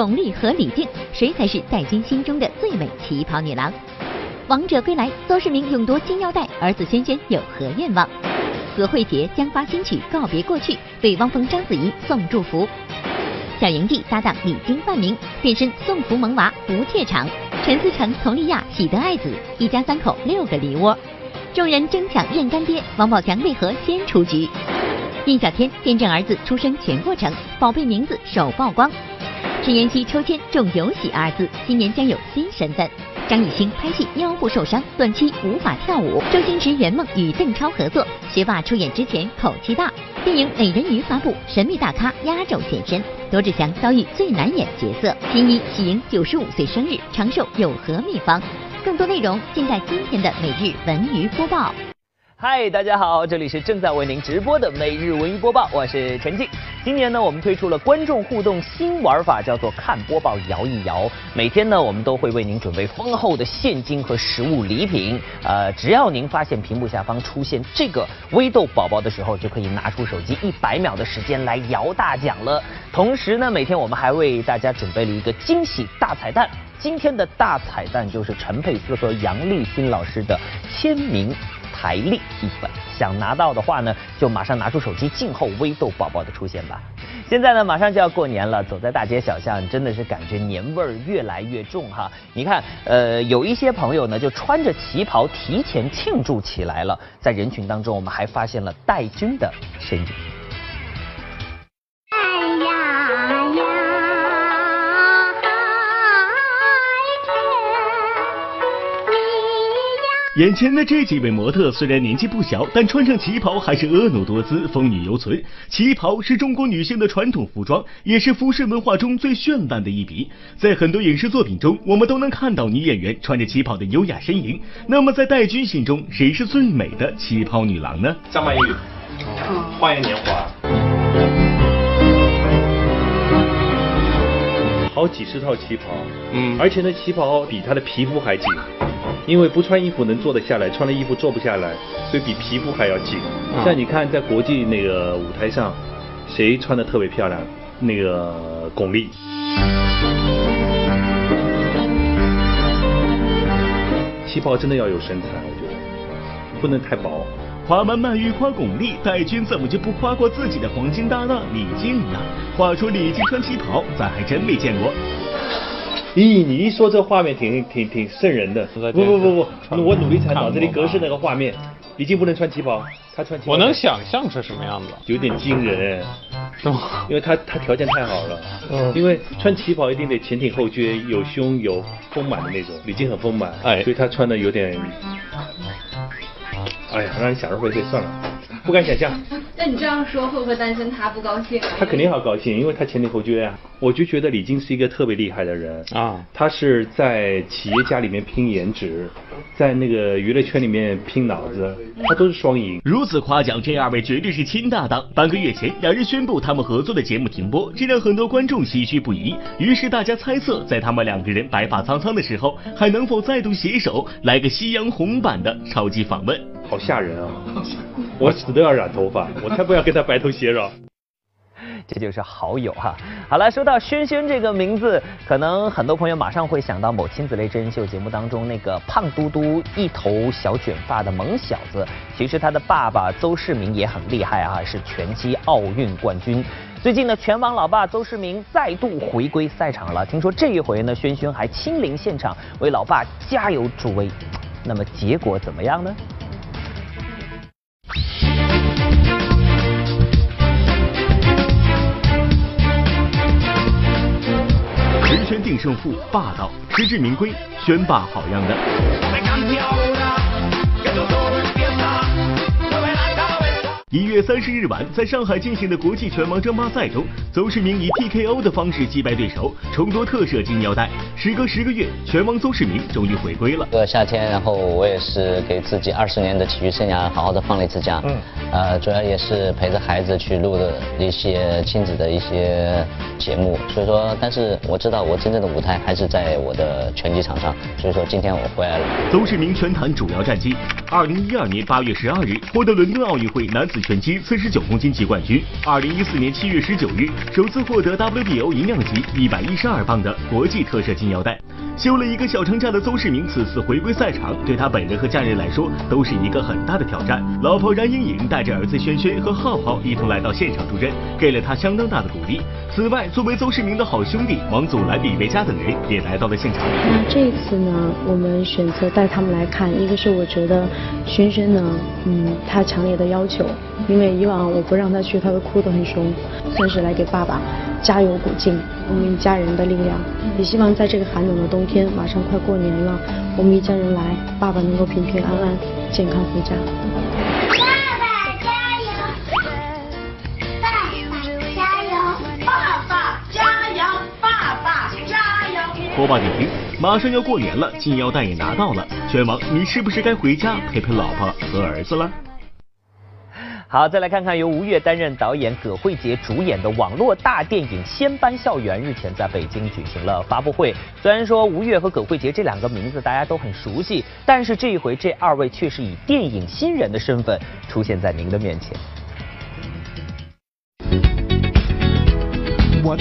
巩俐和李静，谁才是戴军心中的最美旗袍女郎？王者归来，邹市明勇夺金腰带，儿子轩轩有何愿望？何慧杰将发新曲告别过去，为汪峰、章子怡送祝福。小营地搭档李菁、范明变身送福萌娃不怯场。陈思诚、佟丽娅喜得爱子，一家三口六个梨窝。众人争抢认干爹，王宝强为何先出局？印小天见证儿子出生全过程，宝贝名字首曝光。陈妍希抽签中有喜二字，今年将有新身份。张艺兴拍戏腰部受伤，短期无法跳舞。周星驰圆梦与邓超合作，学霸出演之前口气大。电影《美人鱼》发布，神秘大咖压轴现身。罗志祥遭遇最难演角色。新一喜迎九十五岁生日，长寿有何秘方？更多内容尽在今天的每日文娱播报。嗨，大家好，这里是正在为您直播的每日文娱播报，我是陈静。今年呢，我们推出了观众互动新玩法，叫做看播报摇一摇。每天呢，我们都会为您准备丰厚的现金和实物礼品。呃，只要您发现屏幕下方出现这个微豆宝宝的时候，就可以拿出手机一百秒的时间来摇大奖了。同时呢，每天我们还为大家准备了一个惊喜大彩蛋。今天的大彩蛋就是陈佩斯和杨立新老师的签名。台历一本，想拿到的话呢，就马上拿出手机，静候微豆宝宝的出现吧。现在呢，马上就要过年了，走在大街小巷，真的是感觉年味儿越来越重哈。你看，呃，有一些朋友呢，就穿着旗袍提前庆祝起来了。在人群当中，我们还发现了戴军的身影。眼前的这几位模特虽然年纪不小，但穿上旗袍还是婀娜多姿、风韵犹存。旗袍是中国女性的传统服装，也是服饰文化中最绚烂的一笔。在很多影视作品中，我们都能看到女演员穿着旗袍的优雅身影。那么，在戴军心中，谁是最美的旗袍女郎呢？张曼玉，《花样年华》，好几十套旗袍，嗯，而且那旗袍比她的皮肤还紧。因为不穿衣服能坐得下来，穿了衣服坐不下来，所以比皮肤还要紧。像你看，在国际那个舞台上，谁穿的特别漂亮？那个巩俐。旗袍真的要有身材，我觉得不能太薄。夸完曼玉，夸巩俐，戴军怎么就不夸过自己的黄金搭档李静呢？话说李静穿旗袍，咱还真没见过。咦，你一说这画面挺挺挺瘆人的。不不不不，我努力才脑子里格式那个画面，李静不能穿旗袍，她穿旗袍。我能想象是什么样子，有点惊人，是吗？因为她她条件太好了，嗯，因为穿旗袍一定得前挺后撅，有胸有丰满的那种，李静很丰满，哎，所以她穿的有点，哎呀，让人想入非非，算了。不敢想象。那你这样说会不会担心他不高兴？他肯定好高兴，因为他前挺后撅啊。我就觉得李菁是一个特别厉害的人啊。他是在企业家里面拼颜值，在那个娱乐圈里面拼脑子，他都是双赢。如此夸奖，这二位绝对是亲搭档。半个月前，两人宣布他们合作的节目停播，这让很多观众唏嘘不已。于是大家猜测，在他们两个人白发苍苍的时候，还能否再度携手来个夕阳红版的超级访问？好吓人啊！我死都要染头发，我才不要跟他白头偕老。这就是好友哈。好了，说到轩轩这个名字，可能很多朋友马上会想到某亲子类真人秀节目当中那个胖嘟嘟、一头小卷发的萌小子。其实他的爸爸邹市明也很厉害啊，是拳击奥运冠军。最近呢，拳王老爸邹市明再度回归赛场了。听说这一回呢，轩轩还亲临现场为老爸加油助威。那么结果怎么样呢？定胜负，霸道，实至名归，宣霸好样的。一月三十日晚，在上海进行的国际拳王争霸赛中，邹市明以 TKO 的方式击败对手，重夺特摄金腰带。时隔十个月，拳王邹市明终于回归了。这个夏天，然后我也是给自己二十年的体育生涯好好的放了一次假。嗯。呃，主要也是陪着孩子去录的一些亲子的一些节目，所以说，但是我知道我真正的舞台还是在我的拳击场上，所以说今天我回来了。邹市明拳坛主要战绩：二零一二年八月十二日获得伦敦奥运会男子。拳击四十九公斤级冠军。二零一四年七月十九日，首次获得 WBO 银量级一百一十二磅的国际特设金腰带。休了一个小长假的邹市明此次回归赛场，对他本人和家人来说都是一个很大的挑战。老婆冉莹颖带着儿子轩轩和浩浩一同来到现场助阵，给了他相当大的鼓励。此外，作为邹市明的好兄弟王祖蓝、李维嘉等人也来到了现场。那这一次呢，我们选择带他们来看，一个是我觉得轩轩呢，嗯，他强烈的要求，因为以往我不让他去，他会哭得很凶，算是来给爸爸加油鼓劲，我们一家人的力量，也希望在这个寒冷的冬天，马上快过年了，我们一家人来，爸爸能够平平安安、健康回家。爸爸加油！爸爸加油！爸爸加油！爸爸加油！播报点评：马上要过年了，金腰带也拿到了，拳王，你是不是该回家陪陪老婆和儿子了？好，再来看看由吴越担任导演、葛荟婕主演的网络大电影《仙班校园》日前在北京举行了发布会。虽然说吴越和葛荟婕这两个名字大家都很熟悉，但是这一回这二位却是以电影新人的身份出现在您的面前。我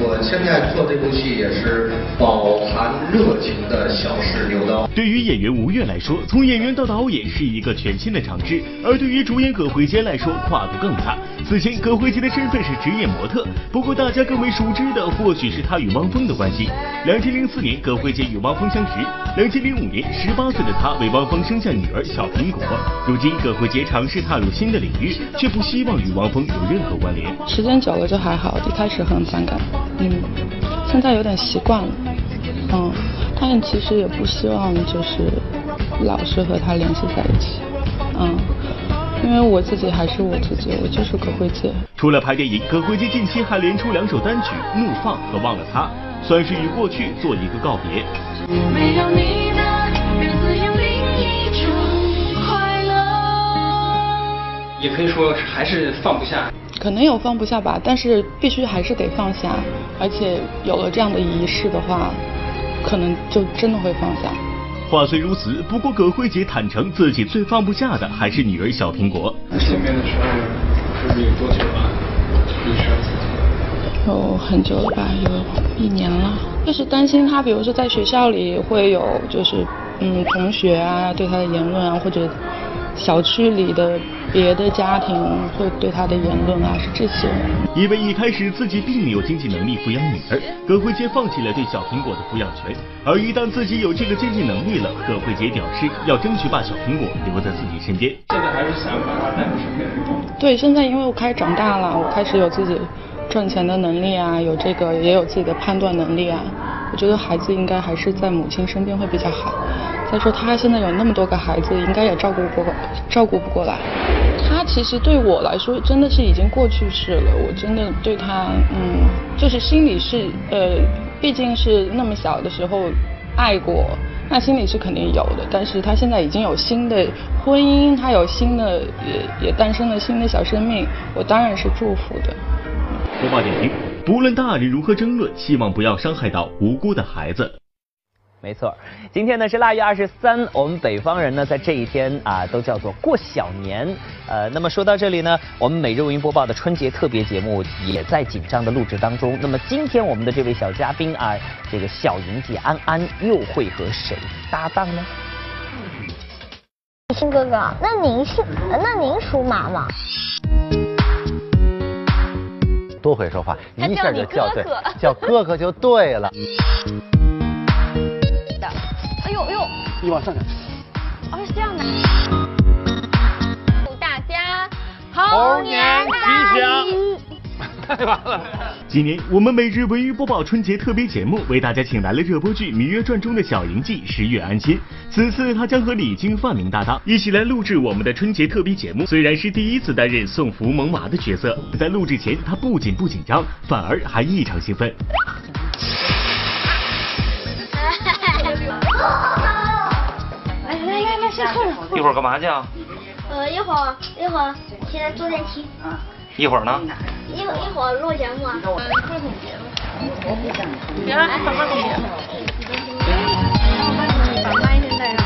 我现在做这部戏也是饱含热情的小试牛刀。对于演员吴越来说，从演员到导演是一个全新的尝试；而对于主演葛荟婕来说，跨度更大。此前，葛慧杰的身份是职业模特，不过大家更为熟知的或许是他与汪峰的关系。两千零四年，葛慧杰与汪峰相识；两千零五年，十八岁的他为汪峰生下女儿小苹果。如今，葛慧杰尝试踏入新的领域，却不希望与汪峰有任何关联。时间久了就还好，一开始很反感，嗯，现在有点习惯了，嗯，但其实也不希望就是老是和他联系在一起，嗯。因为我自己还是我自己，我就是葛慧杰。除了拍电影，葛慧杰近期还连出两首单曲《怒放》和《忘了他》，算是与过去做一个告别。没有你的日子有另一种快乐。也可以说还是放不下。可能有放不下吧，但是必须还是得放下，而且有了这样的仪式的话，可能就真的会放下。话虽如此，不过葛慧杰坦诚自己最放不下的还是女儿小苹果。见面的时候，是有多久了？有很久了吧，有一年了。就是担心他，比如说在学校里会有，就是嗯，同学啊对他的言论啊，或者。小区里的别的家庭会对他的言论啊，是这些。因为一开始自己并没有经济能力抚养女儿，葛慧杰放弃了对小苹果的抚养权。而一旦自己有这个经济能力了，葛慧杰表示要争取把小苹果留在自己身边。现在还是想把他带在身边。对，现在因为我开始长大了，我开始有自己赚钱的能力啊，有这个也有自己的判断能力啊，我觉得孩子应该还是在母亲身边会比较好。再说他现在有那么多个孩子，应该也照顾不过，照顾不过来。他其实对我来说真的是已经过去式了。我真的对他，嗯，就是心里是，呃，毕竟是那么小的时候爱过，那心里是肯定有的。但是他现在已经有新的婚姻，他有新的，也也诞生了新的小生命，我当然是祝福的。播报点评：不论大人如何争论，希望不要伤害到无辜的孩子。没错，今天呢是腊月二十三，我们北方人呢在这一天啊都叫做过小年。呃，那么说到这里呢，我们每日文娱播报的春节特别节目也在紧张的录制当中。那么今天我们的这位小嘉宾啊，这个小莹姐安安又会和谁搭档呢？星哥哥，那您是那您属马吗？多会说话，一下就叫对，叫哥哥就对了。哎呦哎呦你往上点。哦，是这样的。祝大家猴年吉祥！太棒了！今年我们每日文娱播报春节特别节目，为大家请来了热播剧《芈月传》中的小莹记十月安心。此次他将和李菁、范明搭档，一起来录制我们的春节特别节目。虽然是第一次担任送福萌娃的角色，在录制前他不仅不紧张，反而还异常兴奋。一会儿干嘛去啊？呃，一会儿一会儿现在做电梯。一会儿呢？一会一会儿录节目。快总结了。别了，快快总结。把麦先带上。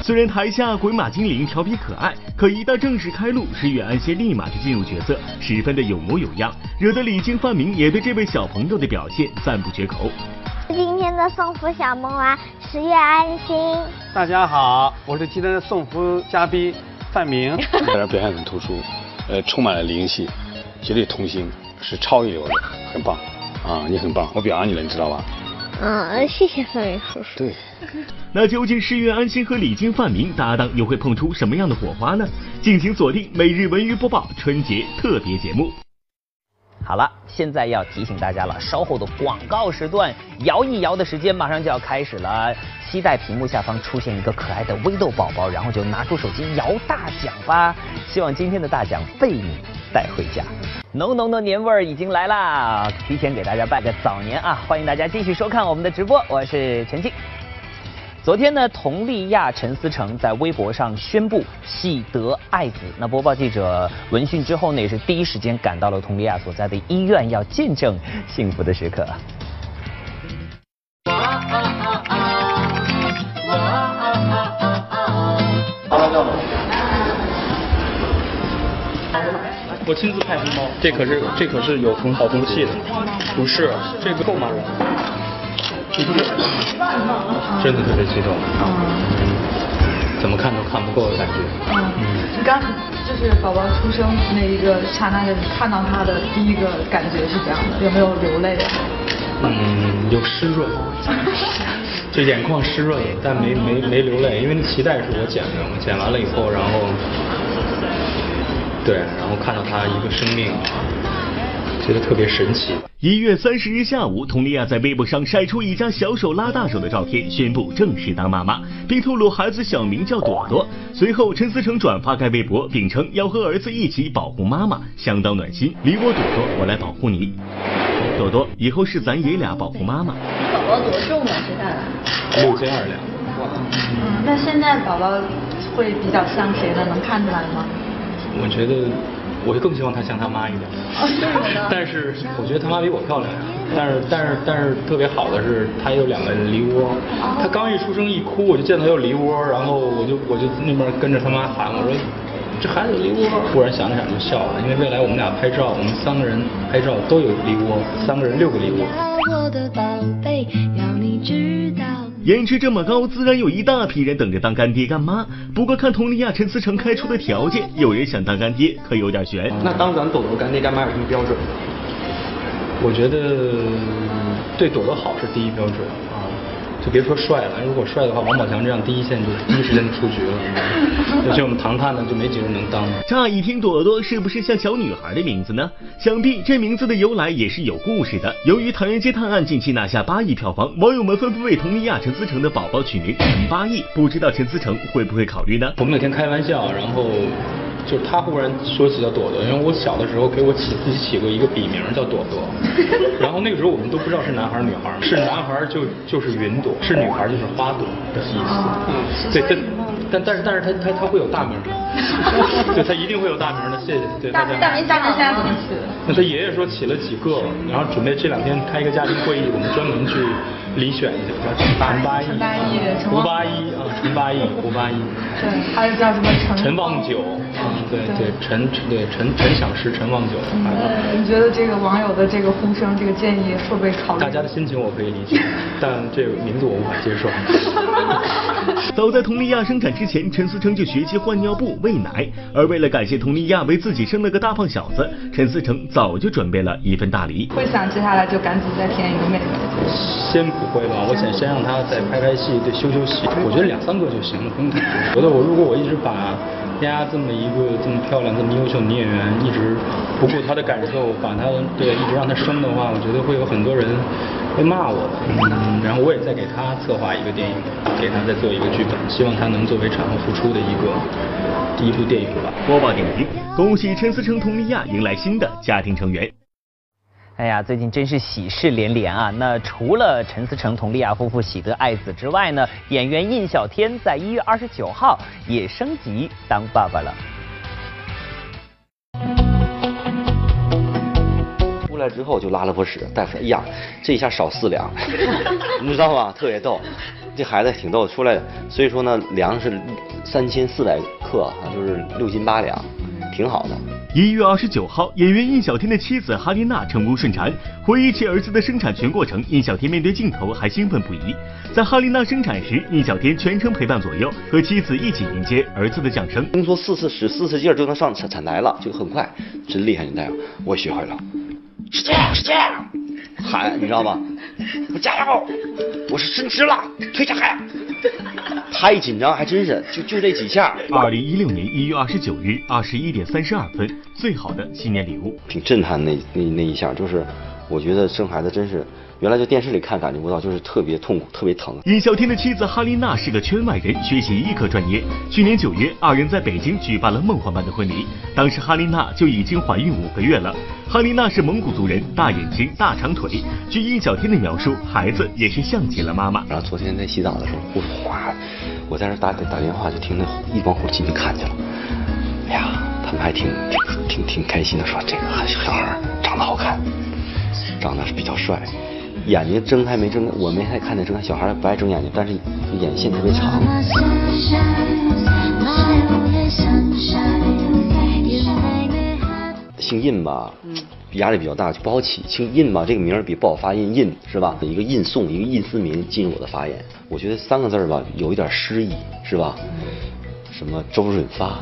虽然台下鬼马精灵调皮可爱，可一旦正式开录，石原安心立马就进入角色，十分的有模有样，惹得李菁、范明也对这位小朋友的表现赞不绝口。今天的送福小萌娃十月安心。大家好，我是今天的送福嘉宾范明。在这表现很突出，呃，充满了灵气，绝对童星，是超一流的，很棒啊！你很棒，我表扬你了，你知道吧？啊，谢谢范明叔叔。对。那究竟石原安心和李菁、范明搭档又会碰出什么样的火花呢？敬请锁定每日文娱播报春节特别节目。好了，现在要提醒大家了，稍后的广告时段摇一摇的时间马上就要开始了，期待屏幕下方出现一个可爱的微豆宝宝，然后就拿出手机摇大奖吧！希望今天的大奖被你带回家。浓浓的年味儿已经来啦，提前给大家拜个早年啊！欢迎大家继续收看我们的直播，我是陈静。昨天呢，佟丽娅、陈思诚在微博上宣布喜得爱子。那播报记者闻讯之后呢，也是第一时间赶到了佟丽娅所在的医院，要见证幸福的时刻。我亲自派红包，这可是这可是有风好风气的，不是这个够吗？真的特别激动，怎么看都看不够的感觉。嗯，刚就是宝宝出生那一个刹那，你看到他的第一个感觉是怎样的，有没有流泪？嗯，有湿润，就眼眶湿润，但没没没流泪，因为那脐带是我剪的，我剪完了以后，然后，对，然后看到他一个生命。觉得特别神奇。一月三十日下午，佟丽娅在微博上晒出一张小手拉大手的照片，宣布正式当妈妈，并透露孩子小名叫朵朵。随后，陈思诚转发该微博，并称要和儿子一起保护妈妈，相当暖心。理我朵朵，我来保护你。朵朵，以后是咱爷俩保护妈妈。宝宝多重啊？现在？六斤二两。嗯，那现在宝宝会比较像谁呢？能看出来吗？我觉得。我就更希望她像她妈一点，但是我觉得她妈比我漂亮呀。但是但是但是特别好的是，她有两个梨窝。她刚一出生一哭，我就见她有梨窝，然后我就我就那边跟着她妈喊，我说这孩子有梨窝。忽然想了想就笑了，因为未来我们俩拍照，我们三个人拍照都有梨窝，三个人六个梨窝。颜值这么高，自然有一大批人等着当干爹干妈。不过看佟丽娅、陈思诚开出的条件，有人想当干爹可有点悬。那当咱朵朵干爹干妈有什么标准？我觉得对朵朵好是第一标准。就别说帅了，如果帅的话，王宝强这样第一线就第一时间就出局了。而且我们唐探呢，就没几个人能当。乍一听朵朵是不是像小女孩的名字呢？想必这名字的由来也是有故事的。由于《唐人街探案》近期拿下八亿票房，网友们纷纷为佟丽娅、陈思诚的宝宝取名陈八亿，不知道陈思诚会不会考虑呢？我们那天开玩笑，然后。就是他忽然说起叫朵朵，因为我小的时候给我起自己起过一个笔名叫朵朵，然后那个时候我们都不知道是男孩女孩，是男孩就就是云朵，是女孩就是花朵的意思。对，但但但是但是他他他会有大名的，对他一定会有大名的，谢谢。对，大大名大名现在怎么起？那他爷爷说起了几个，然后准备这两天开一个家庭会议，我们专门去。遴选一下，叫陈八一，胡八一啊，陈八一，胡八一。对，还有叫什么陈？陈望九，对对，陈对陈陈响石，陈望九。你觉得这个网友的这个呼声，这个建议会不会考虑？大家的心情我可以理解，但这个名字我无法接受。早在佟丽娅生产之前，陈思诚就学习换尿布、喂奶，而为了感谢佟丽娅为自己生了个大胖小子，陈思诚早就准备了一份大礼。会想接下来就赶紧再添一个妹妹？先不。会吧，我想先让他再拍拍戏，再，休休息。我觉得两三个就行了，不用太多。觉得我如果我一直把丫这么一个这么漂亮、这么优秀女演员，一直不顾她的感受，把她对一直让她生的话，我觉得会有很多人会骂我。嗯，然后我也在给她策划一个电影，给她再做一个剧本，希望她能作为产后复出的一个第一部电影吧。播报点评：恭喜陈思诚、佟丽娅迎来新的家庭成员。哎呀，最近真是喜事连连啊！那除了陈思诚、佟丽娅夫妇喜得爱子之外呢，演员印小天在一月二十九号也升级当爸爸了。出来之后就拉了坨屎，大夫说：“哎呀，这一下少四两，你知道吗？特别逗。这孩子挺逗，出来所以说呢，粮食三千四百克，就是六斤八两，挺好的。一月二十九号，演员印小天的妻子哈丽娜成功顺产，回忆起儿子的生产全过程，印小天面对镜头还兴奋不已。在哈丽娜生产时，印小天全程陪伴左右，和妻子一起迎接儿子的降生。工作四次使四次劲儿就能上产产台了，就很快，真厉害！你大夫，我学会了，是这样，是这样。喊，你知道吧？我 加油！我是伸直了，推开。他一紧张还真是，就就这几下。二零一六年一月二十九日二十一点三十二分，最好的新年礼物。挺震撼那那那一下，就是我觉得生孩子真是。原来在电视里看感觉不到，就是特别痛苦，特别疼。尹小天的妻子哈琳娜是个圈外人，学习医科专业。去年九月，二人在北京举办了梦幻般的婚礼。当时哈琳娜就已经怀孕五个月了。哈琳娜是蒙古族人，大眼睛、大长腿。据尹小天的描述，孩子也是像极了妈妈。然后昨天在洗澡的时候，呼哗，我在那打打电话，就听那一帮护士进去看见了。哎呀，他们还挺挺挺挺开心的，说这个小孩长得好看，长得是比较帅。眼睛睁开没睁开？我没太看见睁开。小孩不爱睁眼睛，但是眼线特别长。姓印吧，压力比较大，就不好起。姓印吧，这个名儿比不好发音，印是吧？一个印宋，一个印思明，进入我的发言。我觉得三个字儿吧，有一点诗意，是吧？什么周润发、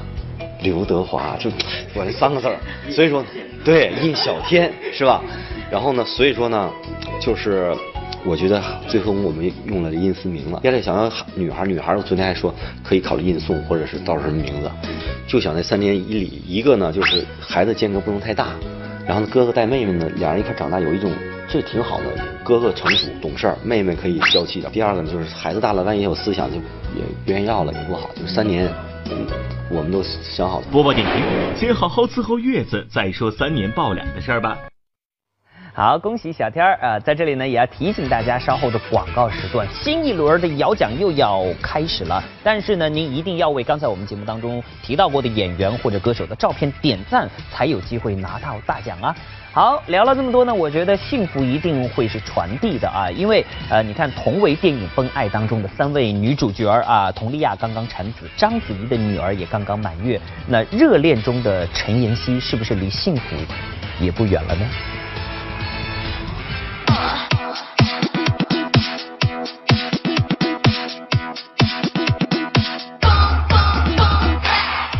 刘德华，就我这三个字儿。所以说，对，印小天是吧？然后呢，所以说呢。就是我觉得最后我们用了印思明了。原来想要女孩，女孩我昨天还说可以考虑印送或者是到什么名字，就想那三年以里。一个呢就是孩子间隔不能太大，然后呢哥哥带妹妹呢，两人一块长大有一种这挺好的，哥哥成熟懂事儿，妹妹可以娇气点。第二个呢就是孩子大了，万一有思想就也不愿意要了也不好。就三年，我们都想好了。播报点评：先好好伺候月子，再说三年抱俩的事儿吧。好，恭喜小天儿啊！在这里呢，也要提醒大家，稍后的广告时段，新一轮的摇奖又要开始了。但是呢，您一定要为刚才我们节目当中提到过的演员或者歌手的照片点赞，才有机会拿到大奖啊！好，聊了这么多呢，我觉得幸福一定会是传递的啊，因为呃，你看同为电影《奔爱》当中的三位女主角啊，佟丽娅刚刚产子，章子怡的女儿也刚刚满月，那热恋中的陈妍希是不是离幸福也不远了呢？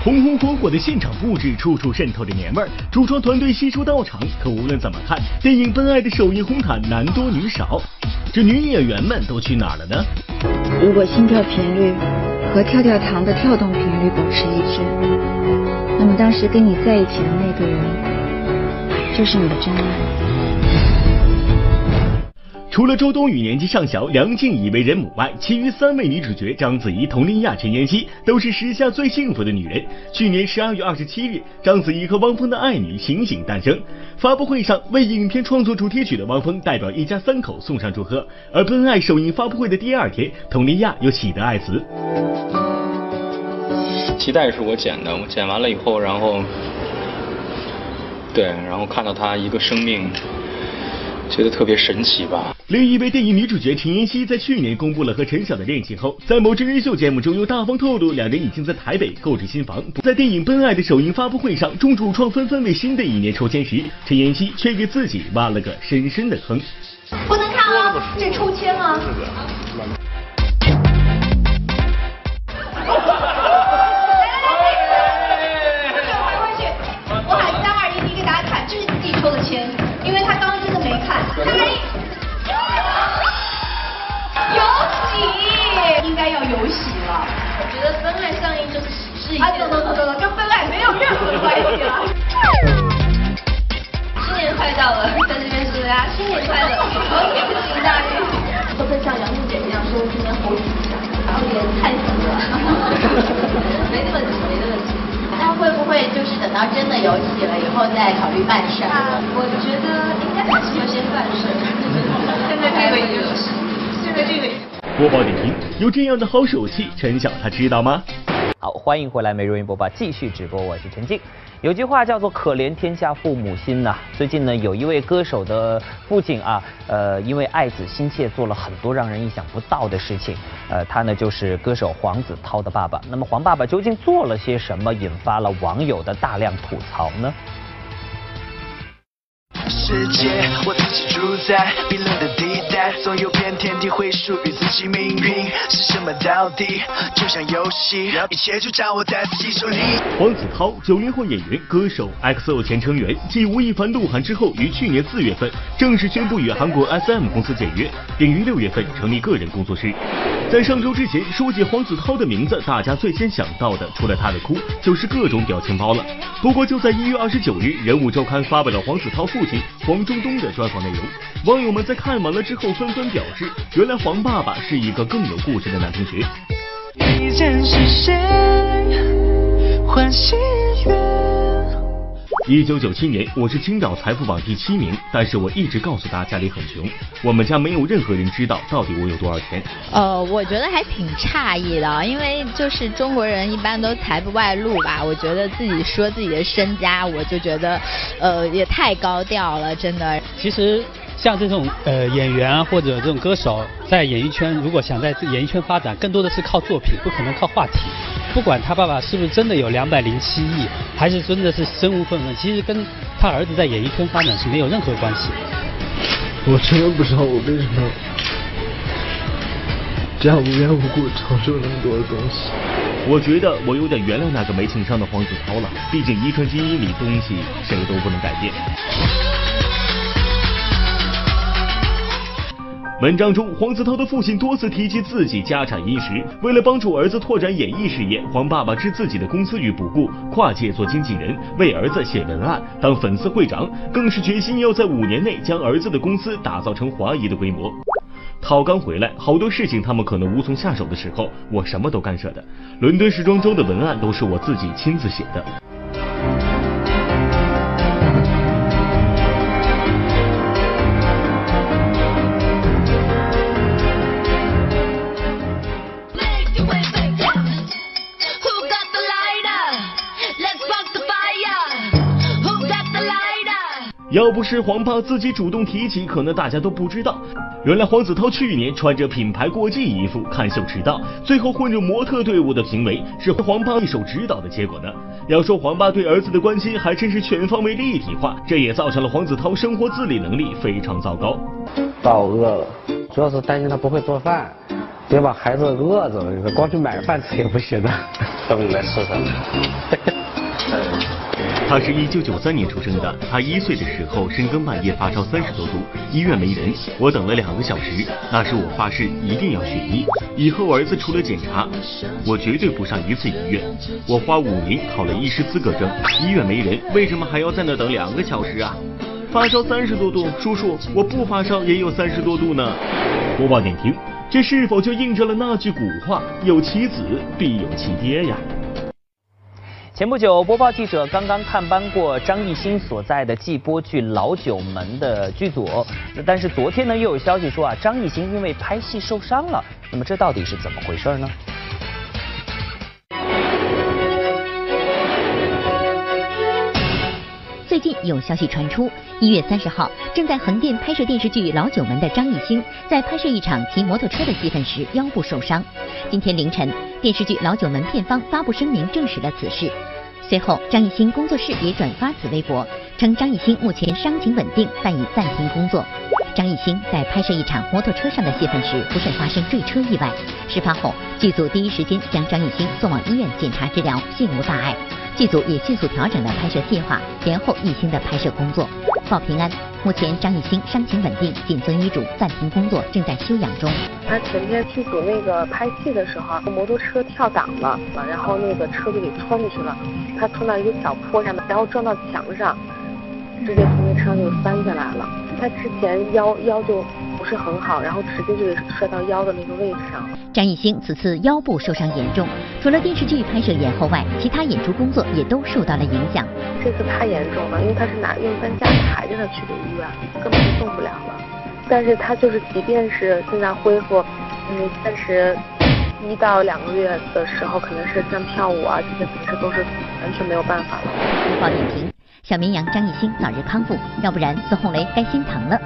红红火火的现场布置，处处渗透着年味儿。主创团队悉数到场，可无论怎么看，电影《奔爱》的首映红毯男多女少，这女演员们都去哪儿了呢？如果心跳频率和跳跳糖的跳动频率保持一致，那么当时跟你在一起的那个人，就是你的真爱。除了周冬雨年纪尚小，梁静怡为人母外，其余三位女主角章子怡、佟丽娅、陈妍希都是时下最幸福的女人。去年十二月二十七日，章子怡和汪峰的爱女醒醒诞生。发布会上，为影片创作主题曲的汪峰代表一家三口送上祝贺。而《奔爱》首映发布会的第二天，佟丽娅又喜得爱子。脐带是我剪的，我剪完了以后，然后，对，然后看到她一个生命。觉得特别神奇吧？另一位电影女主角陈妍希在去年公布了和陈晓的恋情后，在某真人秀节目中又大方透露两人已经在台北购置新房。在电影《奔爱》的首映发布会上，众主创纷纷为新的一年抽签时，陈妍希却给自己挖了个深深的坑。不能看啊，这抽签吗？啊，走走走走走，跟分爱没有任何关系了。新年快到了，在这边祝大家新年快乐，恭喜大运。会不会像杨璐姐一样说今年猴吉祥？有点太死了。没那问题，没那问题。那会不会就是等到真的有喜了以后再考虑办事？我觉得应该还是要先办事。现在这个已经，现在这个。播报点评：有这样的好手气，陈晓他知道吗？好，欢迎回来，每日云播报继续直播，我是陈静。有句话叫做“可怜天下父母心”呐。最近呢，有一位歌手的父亲啊，呃，因为爱子心切，做了很多让人意想不到的事情。呃，他呢就是歌手黄子韬的爸爸。那么黄爸爸究竟做了些什么，引发了网友的大量吐槽呢？世界，我自己住在，冰冷的地总有片天地会属于自己命运，是什么到底？就像游戏，一切就掌握在自己手里。黄子韬，九零后演员、歌手，XO 前成员，继吴亦凡、鹿晗之后，于去年四月份正式宣布与韩国 SM 公司解约，并于六月份成立个人工作室。在上周之前，说起黄子韬的名字，大家最先想到的，除了他的哭，就是各种表情包了。不过就在一月二十九日，人物周刊发表了黄子韬父亲。黄忠东的专访内容，网友们在看完了之后纷纷表示，原来黄爸爸是一个更有故事的男同学。一九九七年，我是青岛财富榜第七名，但是我一直告诉大家家里很穷，我们家没有任何人知道到底我有多少钱。呃，我觉得还挺诧异的，因为就是中国人一般都财不外露吧。我觉得自己说自己的身家，我就觉得，呃，也太高调了，真的。其实。像这种呃演员或者这种歌手，在演艺圈如果想在演艺圈发展，更多的是靠作品，不可能靠话题。不管他爸爸是不是真的有两百零七亿，还是真的是身无分文，其实跟他儿子在演艺圈发展是没有任何关系。我真的不知道我为什么这样无缘无故承受那么多的东西。我觉得我有点原谅那个没情商的黄子韬了，毕竟遗传基因里东西谁都不能改变。文章中，黄子韬的父亲多次提及自己家产殷实。为了帮助儿子拓展演艺事业，黄爸爸置自己的公司于不顾，跨界做经纪人，为儿子写文案，当粉丝会长，更是决心要在五年内将儿子的公司打造成华谊的规模。涛刚回来，好多事情他们可能无从下手的时候，我什么都干涉的。伦敦时装周的文案都是我自己亲自写的。要不是黄爸自己主动提起，可能大家都不知道。原来黄子韬去年穿着品牌过季衣服看秀迟到，最后混入模特队伍的行为，是黄爸一手指导的结果呢。要说黄爸对儿子的关心，还真是全方位立体化，这也造成了黄子韬生活自理能力非常糟糕。爸，我饿了，主要是担心他不会做饭，别把孩子饿着了，光去买饭吃也不行的。要不你来试试？他是一九九三年出生的，他一岁的时候深更半夜发烧三十多度，医院没人，我等了两个小时。那时我发誓一定要学医，以后儿子除了检查，我绝对不上一次医院。我花五年考了医师资格证，医院没人，为什么还要在那等两个小时啊？发烧三十多度，叔叔，我不发烧也有三十多度呢。播报点评：这是否就印证了那句古话，有其子必有其爹呀？前不久，播报记者刚刚探班过张艺兴所在的季播剧《老九门》的剧组，但是昨天呢，又有消息说啊，张艺兴因为拍戏受伤了。那么这到底是怎么回事呢？最近有消息传出，一月三十号，正在横店拍摄电视剧《老九门》的张艺兴，在拍摄一场骑摩托车的戏份时腰部受伤。今天凌晨，电视剧《老九门》片方发布声明证实了此事。随后，张艺兴工作室也转发此微博，称张艺兴目前伤情稳定，但已暂停工作。张艺兴在拍摄一场摩托车上的戏份时，不慎发生坠车意外。事发后，剧组第一时间将张艺兴送往医院检查治疗，现无大碍。剧组也迅速调整了拍摄计划，延后艺兴的拍摄工作。报平安，目前张艺兴伤情稳定，谨遵医嘱暂停工作，正在休养中。他前天剧组那个拍戏的时候，摩托车跳档了，然后那个车就给穿进去了。他冲到一个小坡上面，然后撞到墙上，直接从那车上就翻下来了。他之前腰腰就。不是很好，然后直接就摔到腰的那个位置上。张艺兴此次腰部受伤严重，除了电视剧拍摄延后外，其他演出工作也都受到了影响。这次太严重了，因为他是拿孕担架抬着他去的医院，根本就动不了了。但是他就是，即便是现在恢复，嗯，暂时一到两个月的时候，可能是像跳舞啊这些平时都是完全没有办法了。播报点评：小绵羊张艺兴早日康复，要不然孙红雷该心疼了。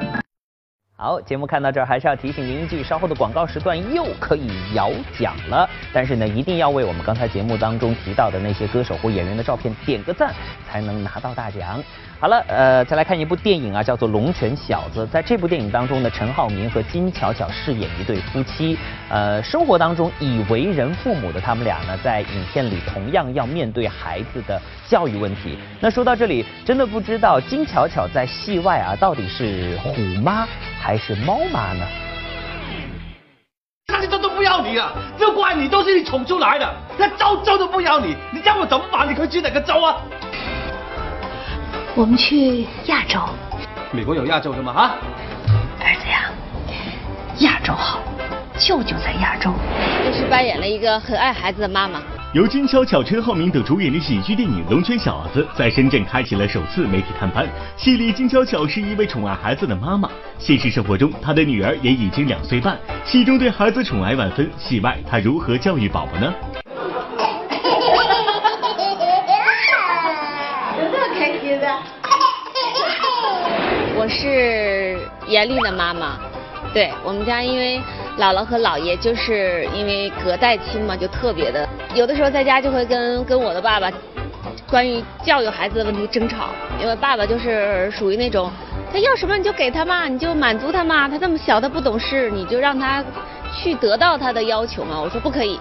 好，节目看到这儿，还是要提醒您一句，稍后的广告时段又可以摇奖了。但是呢，一定要为我们刚才节目当中提到的那些歌手或演员的照片点个赞，才能拿到大奖。好了，呃，再来看一部电影啊，叫做《龙泉小子》。在这部电影当中呢，陈浩民和金巧巧饰演一对夫妻。呃，生活当中已为人父母的他们俩呢，在影片里同样要面对孩子的教育问题。那说到这里，真的不知道金巧巧在戏外啊，到底是虎妈还是猫妈呢？他这都不要你了，就怪你都是你宠出来的。那州州都不要你，你让我怎么办？你可以去哪个州啊？我们去亚洲。美国有亚洲的吗？啊，儿子呀，亚洲好，舅舅在亚洲。这是扮演了一个很爱孩子的妈妈。由金巧巧、陈浩民等主演的喜剧电影《龙泉小子》在深圳开启了首次媒体探班。戏里金巧巧是一位宠爱孩子的妈妈，现实生活中她的女儿也已经两岁半，戏中对孩子宠爱万分，戏外她如何教育宝宝呢？严厉的妈妈，对我们家，因为姥姥和姥爷就是因为隔代亲嘛，就特别的，有的时候在家就会跟跟我的爸爸关于教育孩子的问题争吵，因为爸爸就是属于那种他要什么你就给他嘛，你就满足他嘛，他这么小他不懂事，你就让他去得到他的要求嘛。我说不可以，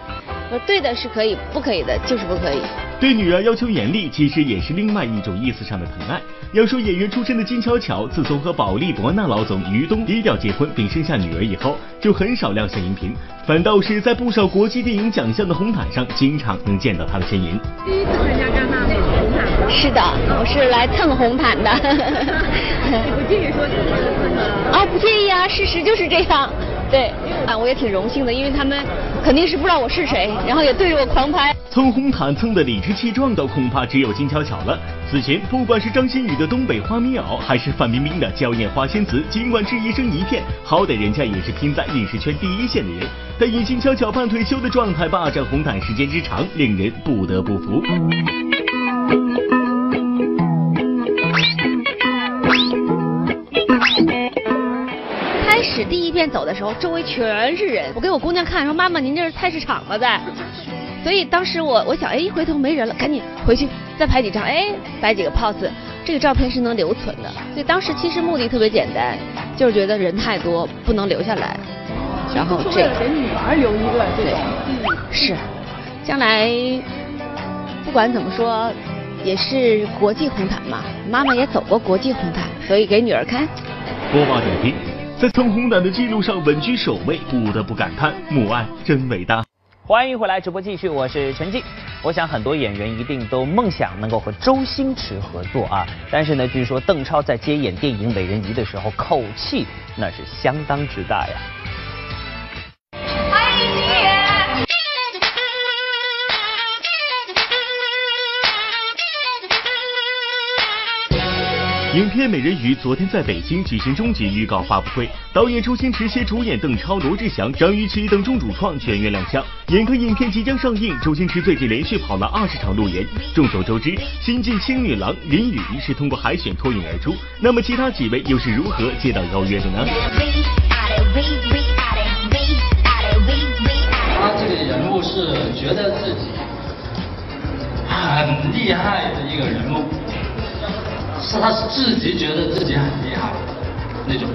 我说对的是可以，不可以的就是不可以。对女儿要求严厉，其实也是另外一种意思上的疼爱。要说演员出身的金巧巧，自从和保利博纳老总于东低调结婚并生下女儿以后，就很少亮相荧屏，反倒是在不少国际电影奖项的红毯上，经常能见到她的身影。第一次参加戛纳红毯？是的，我是来蹭红毯的。你不介意说自己是蹭的？啊，不介意啊，事实就是这样。对，啊，我也挺荣幸的，因为他们肯定是不知道我是谁，然后也对着我狂拍。蹭红毯蹭的理直气壮的，恐怕只有金巧巧了。此前，不管是张馨予的《东北花棉袄》，还是范冰冰的《娇艳花仙子》，尽管是一生一片，好歹人家也是拼在影视圈第一线的人。但以金巧巧半退休的状态霸占红毯时间之长，令人不得不服。开始第一遍走的时候，周围全是人。我给我姑娘看，说妈妈，您这是菜市场吗？在。所以当时我我想，哎，一回头没人了，赶紧回去再拍几张，哎，摆几个 pose，这个照片是能留存的。所以当时其实目的特别简单，就是觉得人太多不能留下来，然后这为了给女儿留一个这种，是，将来不管怎么说，也是国际红毯嘛，妈妈也走过国际红毯，所以给女儿看。播报点评，在蹭红毯的记录上稳居首位，不得不感叹母爱真伟大。欢迎回来，直播继续，我是陈静。我想很多演员一定都梦想能够和周星驰合作啊，但是呢，据说邓超在接演电影《美人鱼》的时候，口气那是相当之大呀。影片《美人鱼》昨天在北京举行终极预告发布会，导演周星驰携主演邓超、罗志祥、张雨绮等众主创全员亮相。眼看影片即将上映，周星驰最近连续跑了二十场路演。众所周知，新晋青女郎林雨是通过海选脱颖而出，那么其他几位又是如何接到邀约的呢？他这个人物是觉得自己很厉害的一个人物。是他自己觉得自己很厉害那种，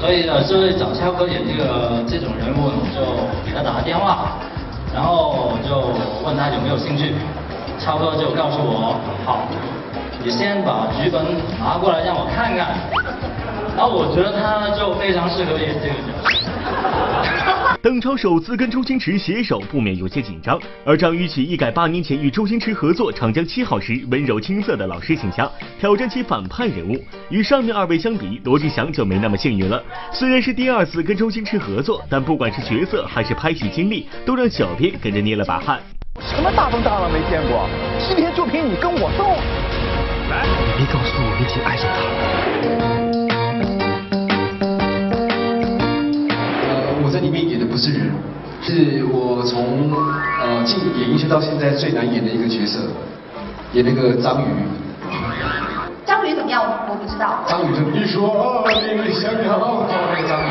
所以呢，这位找超哥演这个这种人物，就给他打了电话，然后就问他有没有兴趣，超哥就告诉我，好，你先把剧本拿过来让我看看，然后我觉得他就非常适合演这个角色。邓超首次跟周星驰携手，不免有些紧张。而张雨绮一改八年前与周星驰合作《长江七号》时温柔青涩的老师形象，挑战起反派人物。与上面二位相比，罗志祥就没那么幸运了。虽然是第二次跟周星驰合作，但不管是角色还是拍戏经历，都让小编跟着捏了把汗。什么大风大浪没见过？今天就凭你跟我斗？来，你别告诉我你已经爱上他了。里面演的不是人，是我从呃进演艺圈到现在最难演的一个角色，演那个章鱼。章鱼怎么样？我不知道。章鱼就你说你想要那个章鱼。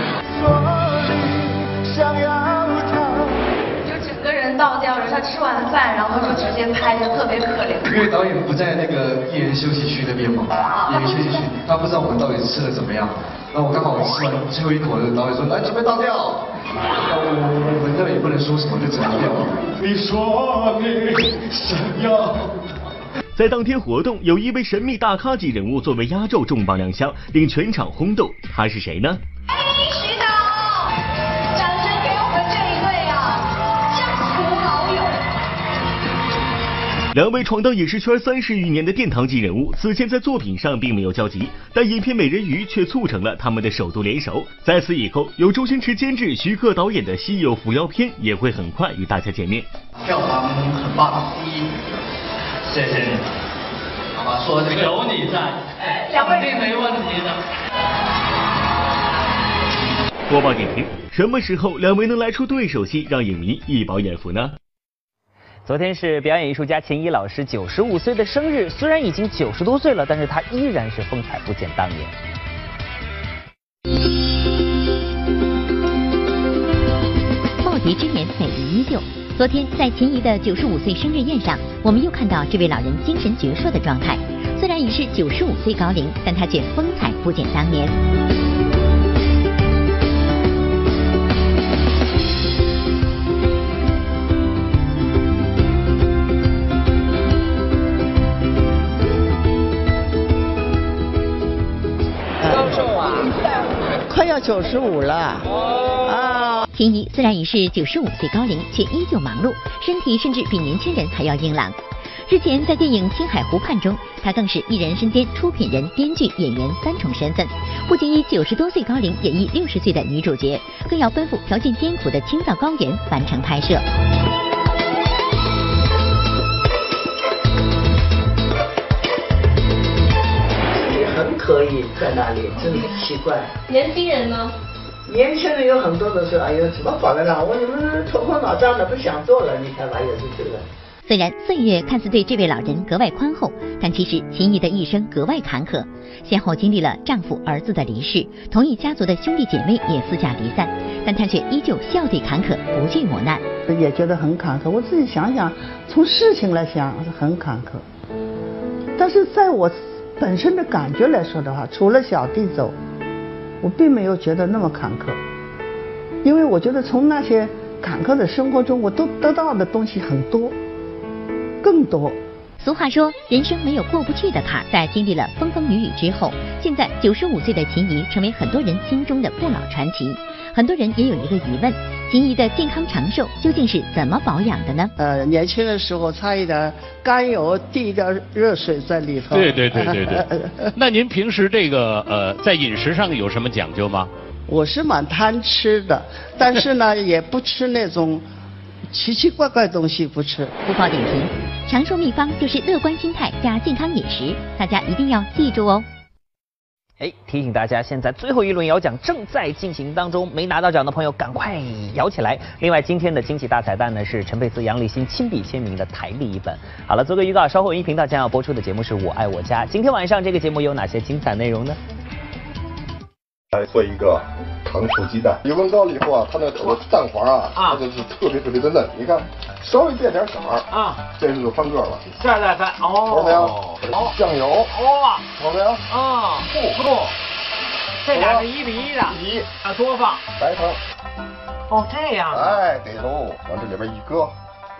就整个人倒掉了，他吃完饭然后就直接拍，就特别可怜。因为导演不在那个艺人休息区那边嘛，艺人休息区，他不知道我们到底吃的怎么样。那我刚好吃完最后一口的导演说来准备倒掉。那我我闻到也不能说什么，就只能掉。你说你想要。在当天活动，有一位神秘大咖级人物作为压轴重磅亮相，令全场轰动。他是谁呢？两位闯荡影视圈三十余年的殿堂级人物，此前在作品上并没有交集，但影片《美人鱼》却促成了他们的首度联手。在此以后，由周星驰监制、徐克导演的《西游伏妖篇》也会很快与大家见面。票房很棒，第一。谢谢你，好吧，说这个有你在，肯定没问题的。播报点评：什么时候两位能来出对手戏，让影迷一饱眼福呢？昨天是表演艺术家秦怡老师九十五岁的生日，虽然已经九十多岁了，但是他依然是风采不减当年。耄耋之年，美丽依旧。昨天在秦怡的九十五岁生日宴上，我们又看到这位老人精神矍铄的状态。虽然已是九十五岁高龄，但他却风采不减当年。九十五了啊！秦怡虽然已是九十五岁高龄，却依旧忙碌，身体甚至比年轻人还要硬朗。之前在电影《青海湖畔》中，她更是一人身兼出品人、编剧、演员三重身份，不仅以九十多岁高龄演绎六十岁的女主角，更要奔赴条件艰苦的青藏高原完成拍摄。很可以在那里，真奇怪。年轻人呢？年轻人有很多都说，哎呦，怎么搞的呢？我怎么头昏脑胀的，不想做了？你看吧，也是这个。虽然岁月看似对这位老人格外宽厚，但其实秦怡的一生格外坎坷，先后经历了丈夫、儿子的离世，同一家族的兄弟姐妹也四下离散，但她却依旧笑对坎坷，不惧磨难。也觉得很坎坷，我自己想想，从事情来想是很坎坷，但是在我本身的感觉来说的话，除了小弟走，我并没有觉得那么坎坷，因为我觉得从那些坎坷的生活中，我都得到的东西很多。更多。俗话说，人生没有过不去的坎。在经历了风风雨雨之后，现在九十五岁的秦怡成为很多人心中的不老传奇。很多人也有一个疑问：秦怡的健康长寿究竟是怎么保养的呢？呃，年轻的时候擦一点甘油，滴一点热水在里头。对对对对对。那您平时这个呃，在饮食上有什么讲究吗？我是蛮贪吃的，但是呢，也不吃那种奇奇怪怪东西，不吃。不报点评。长寿秘方就是乐观心态加健康饮食，大家一定要记住哦。哎，提醒大家，现在最后一轮摇奖正在进行当中，没拿到奖的朋友赶快摇起来。另外，今天的惊喜大彩蛋呢是陈佩斯、杨立新亲笔签名的台历一本。好了，做个预告，稍后一频道将要播出的节目是我爱我家。今天晚上这个节目有哪些精彩内容呢？来做一个糖醋鸡蛋，油温高了以后啊，它那个蛋黄啊，它就是特别特别的嫩。你看，稍微变点色儿啊，这就翻个了。是是是，哦。没有？好，酱油。哇，好没有？啊，不不，这俩是一比一的。一。啊，多放。白糖。哦，这样。哎，对喽，往这里边一搁。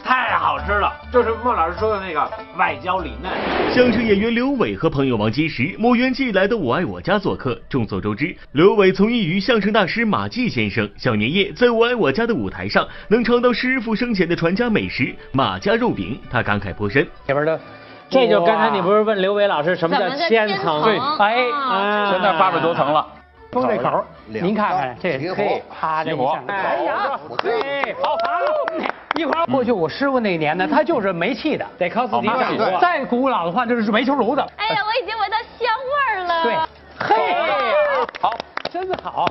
太好吃了，就是莫老师说的那个外焦里嫩。相声演员刘伟和朋友王金石莫元季来到我爱我家做客。众所周知，刘伟从艺于相声大师马季先生。小年夜在我爱我家的舞台上，能尝到师傅生前的传家美食马家肉饼，他感慨颇深。里边的，这就刚才你不是问刘伟老师什么叫千层？对，哎，现在八百多层了。封这口，您看看这可以啪这一下，哎呀，嘿，好好。一会儿过去我师傅那年呢，他就是煤气的，得靠自己掌再古老的话就是煤球炉子。哎呀，我已经闻到香味儿了。对，嘿，好，真好。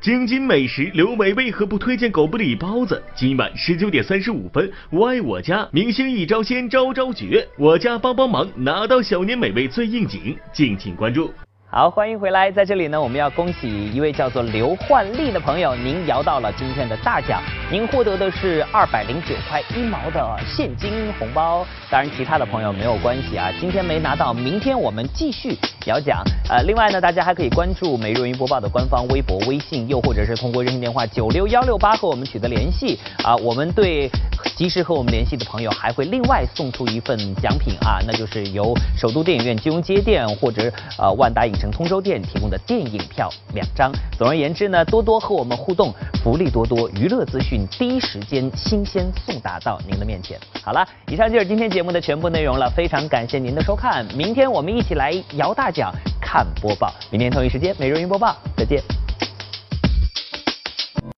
京津美食，刘美为何不推荐狗不理包子？今晚十九点三十五分，我爱我家，明星一招鲜招招绝，我家帮帮忙，拿到小年美味最应景，敬请关注。好，欢迎回来，在这里呢，我们要恭喜一位叫做刘焕丽的朋友，您摇到了今天的大奖，您获得的是二百零九块一毛的现金红包。当然，其他的朋友没有关系啊，今天没拿到，明天我们继续摇奖。呃，另外呢，大家还可以关注每日文娱播报的官方微博、微信，又或者是通过热线电话九六幺六八和我们取得联系啊。我们对及时和我们联系的朋友，还会另外送出一份奖品啊，那就是由首都电影院金融街店或者呃万达影城通州店提供的电影票两张。总而言之呢，多多和我们互动，福利多多，娱乐资讯第一时间新鲜送达到您的面前。好了，以上就是今天节目的全部内容了，非常感谢您的收看，明天我们一起来摇大奖看播报，明天同一时间每日云播报再见。